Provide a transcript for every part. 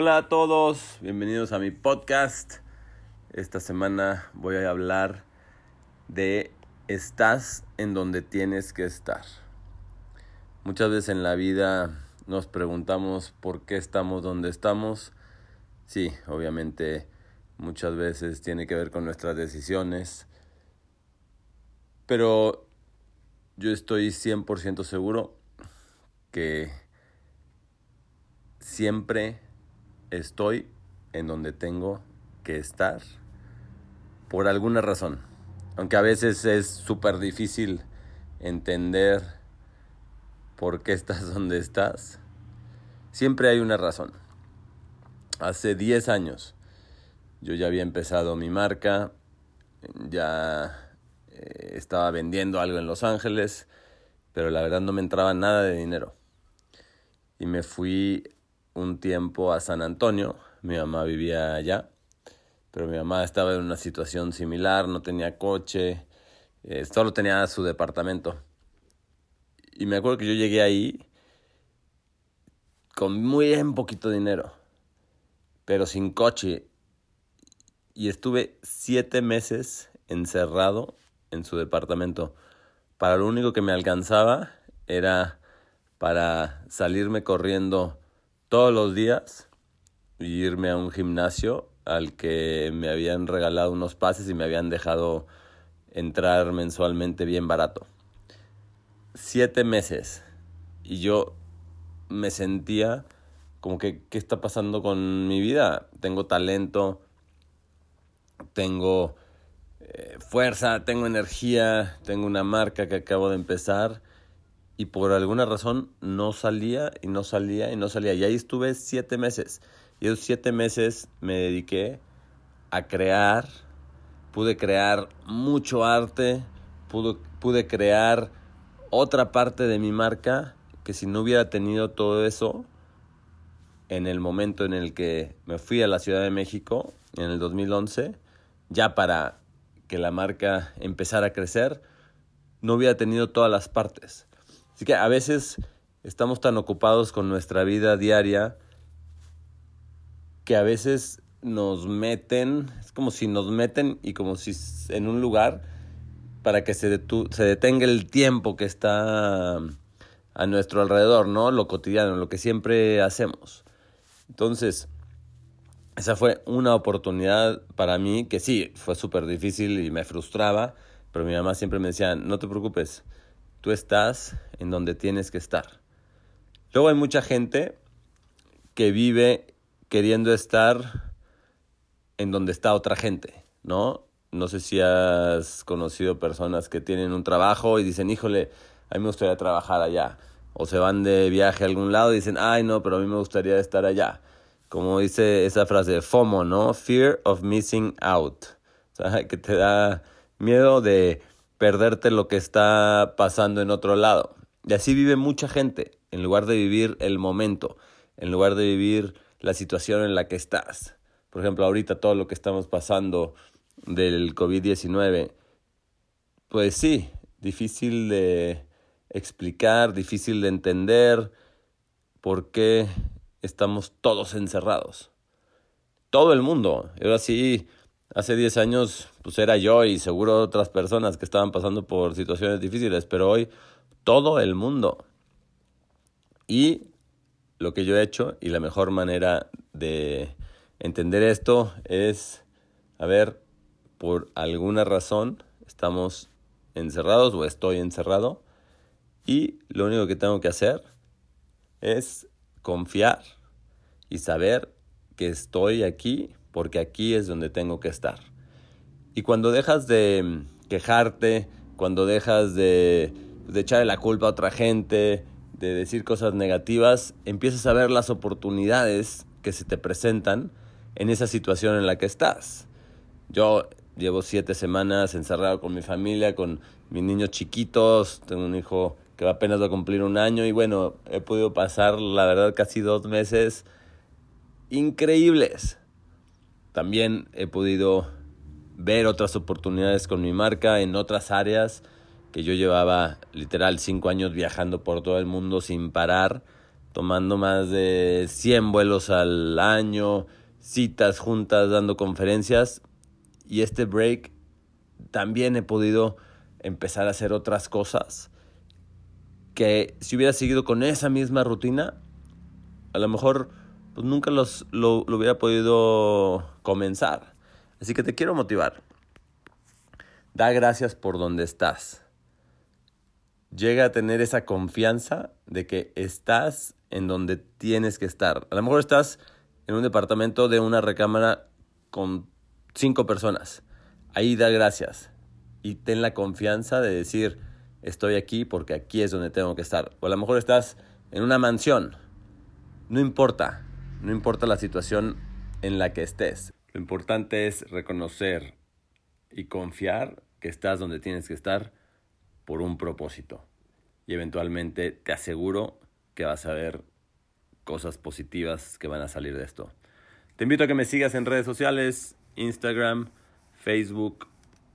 Hola a todos, bienvenidos a mi podcast. Esta semana voy a hablar de estás en donde tienes que estar. Muchas veces en la vida nos preguntamos por qué estamos donde estamos. Sí, obviamente muchas veces tiene que ver con nuestras decisiones. Pero yo estoy 100% seguro que siempre estoy en donde tengo que estar por alguna razón. Aunque a veces es súper difícil entender por qué estás donde estás, siempre hay una razón. Hace 10 años yo ya había empezado mi marca, ya eh, estaba vendiendo algo en Los Ángeles, pero la verdad no me entraba nada de dinero. Y me fui un tiempo a San Antonio, mi mamá vivía allá, pero mi mamá estaba en una situación similar, no tenía coche, eh, solo tenía su departamento. Y me acuerdo que yo llegué ahí con muy bien poquito dinero, pero sin coche. Y estuve siete meses encerrado en su departamento. Para lo único que me alcanzaba era para salirme corriendo todos los días irme a un gimnasio al que me habían regalado unos pases y me habían dejado entrar mensualmente bien barato. Siete meses. Y yo me sentía como que, ¿qué está pasando con mi vida? Tengo talento, tengo eh, fuerza, tengo energía, tengo una marca que acabo de empezar y por alguna razón no salía y no salía y no salía. Y ahí estuve siete meses. Y esos siete meses me dediqué a crear, pude crear mucho arte, pude, pude crear otra parte de mi marca que si no hubiera tenido todo eso en el momento en el que me fui a la Ciudad de México, en el 2011, ya para que la marca empezara a crecer, no hubiera tenido todas las partes. Así que a veces estamos tan ocupados con nuestra vida diaria que a veces nos meten, es como si nos meten y como si en un lugar para que se, se detenga el tiempo que está a nuestro alrededor, ¿no? Lo cotidiano, lo que siempre hacemos. Entonces, esa fue una oportunidad para mí que sí, fue súper difícil y me frustraba, pero mi mamá siempre me decía, no te preocupes, tú estás en donde tienes que estar. Luego hay mucha gente que vive queriendo estar en donde está otra gente, ¿no? No sé si has conocido personas que tienen un trabajo y dicen, híjole, a mí me gustaría trabajar allá. O se van de viaje a algún lado y dicen, ay no, pero a mí me gustaría estar allá. Como dice esa frase, FOMO, ¿no? Fear of missing out. O sea, que te da miedo de perderte lo que está pasando en otro lado. Y así vive mucha gente, en lugar de vivir el momento, en lugar de vivir la situación en la que estás. Por ejemplo, ahorita todo lo que estamos pasando del COVID-19, pues sí, difícil de explicar, difícil de entender por qué estamos todos encerrados. Todo el mundo. Ahora sí, hace 10 años pues era yo y seguro otras personas que estaban pasando por situaciones difíciles, pero hoy todo el mundo. Y lo que yo he hecho y la mejor manera de entender esto es, a ver, por alguna razón estamos encerrados o estoy encerrado y lo único que tengo que hacer es confiar y saber que estoy aquí porque aquí es donde tengo que estar. Y cuando dejas de quejarte, cuando dejas de, de echarle la culpa a otra gente, de decir cosas negativas, empiezas a ver las oportunidades que se te presentan en esa situación en la que estás. Yo llevo siete semanas encerrado con mi familia, con mis niños chiquitos, tengo un hijo que apenas va a cumplir un año y bueno, he podido pasar la verdad casi dos meses increíbles. También he podido ver otras oportunidades con mi marca en otras áreas que yo llevaba literal cinco años viajando por todo el mundo sin parar, tomando más de 100 vuelos al año, citas juntas, dando conferencias. Y este break también he podido empezar a hacer otras cosas que si hubiera seguido con esa misma rutina, a lo mejor pues nunca los, lo, lo hubiera podido comenzar. Así que te quiero motivar. Da gracias por donde estás. Llega a tener esa confianza de que estás en donde tienes que estar. A lo mejor estás en un departamento de una recámara con cinco personas. Ahí da gracias y ten la confianza de decir, estoy aquí porque aquí es donde tengo que estar. O a lo mejor estás en una mansión. No importa, no importa la situación en la que estés. Lo importante es reconocer y confiar que estás donde tienes que estar por un propósito. Y eventualmente te aseguro que vas a ver cosas positivas que van a salir de esto. Te invito a que me sigas en redes sociales, Instagram, Facebook,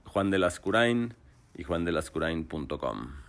Juan de Lascurain y juandelascurain.com.